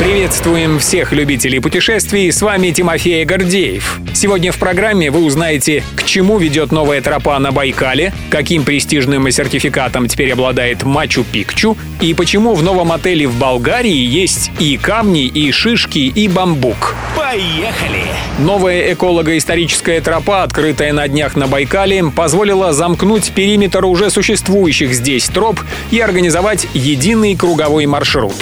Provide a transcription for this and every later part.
Приветствуем всех любителей путешествий, с вами Тимофей Гордеев. Сегодня в программе вы узнаете, к чему ведет новая тропа на Байкале, каким престижным сертификатом теперь обладает Мачу-Пикчу и почему в новом отеле в Болгарии есть и камни, и шишки, и бамбук. Поехали! Новая эколого-историческая тропа, открытая на днях на Байкале, позволила замкнуть периметр уже существующих здесь троп и организовать единый круговой маршрут.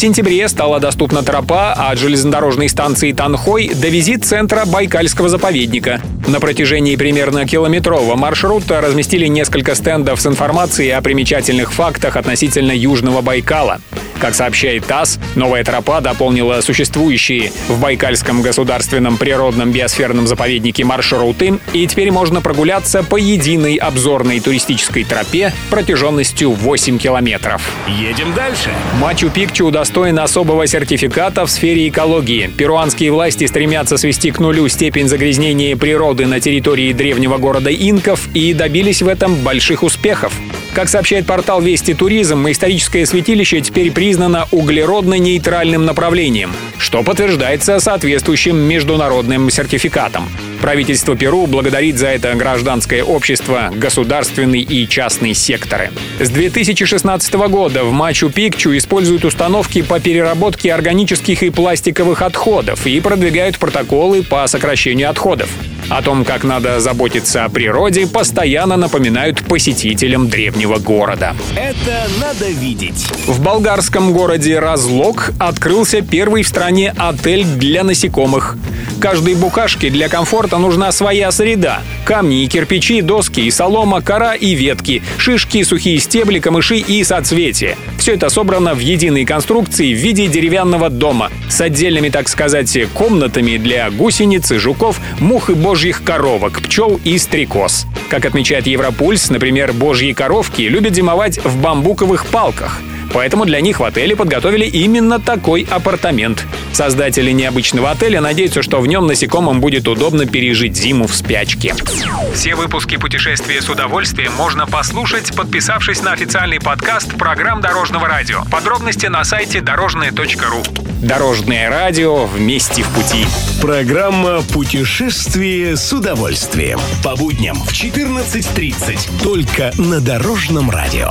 Сентябре стала доступна тропа от железнодорожной станции Танхой до визит центра Байкальского заповедника. На протяжении примерно километрового маршрута разместили несколько стендов с информацией о примечательных фактах относительно Южного Байкала. Как сообщает ТАСС, новая тропа дополнила существующие в Байкальском государственном природном биосферном заповеднике маршруты, и теперь можно прогуляться по единой обзорной туристической тропе протяженностью 8 километров. Едем дальше. Мачу-Пикчу удостоен особого сертификата в сфере экологии. Перуанские власти стремятся свести к нулю степень загрязнения природы на территории древнего города инков и добились в этом больших успехов. Как сообщает портал Вести Туризм, историческое святилище теперь признано углеродно-нейтральным направлением, что подтверждается соответствующим международным сертификатом. Правительство Перу благодарит за это гражданское общество, государственный и частный секторы. С 2016 года в Мачу-Пикчу используют установки по переработке органических и пластиковых отходов и продвигают протоколы по сокращению отходов. О том, как надо заботиться о природе, постоянно напоминают посетителям древнего города. Это надо видеть. В болгарском городе Разлог открылся первый в стране отель для насекомых. Каждой букашке для комфорта нужна своя среда. Камни и кирпичи, доски и солома, кора и ветки, шишки, сухие стебли, камыши и соцветия. Все это собрано в единой конструкции в виде деревянного дома с отдельными, так сказать, комнатами для гусениц и жуков, мух и божьих коровок, пчел и стрекоз. Как отмечает Европульс, например, божьи коровки любят зимовать в бамбуковых палках. Поэтому для них в отеле подготовили именно такой апартамент. Создатели необычного отеля надеются, что в нем насекомым будет удобно пережить зиму в спячке. Все выпуски «Путешествия с удовольствием» можно послушать, подписавшись на официальный подкаст программ Дорожного радио. Подробности на сайте дорожное.ру. Дорожное радио вместе в пути. Программа «Путешествие с удовольствием». По будням в 14.30. Только на Дорожном радио.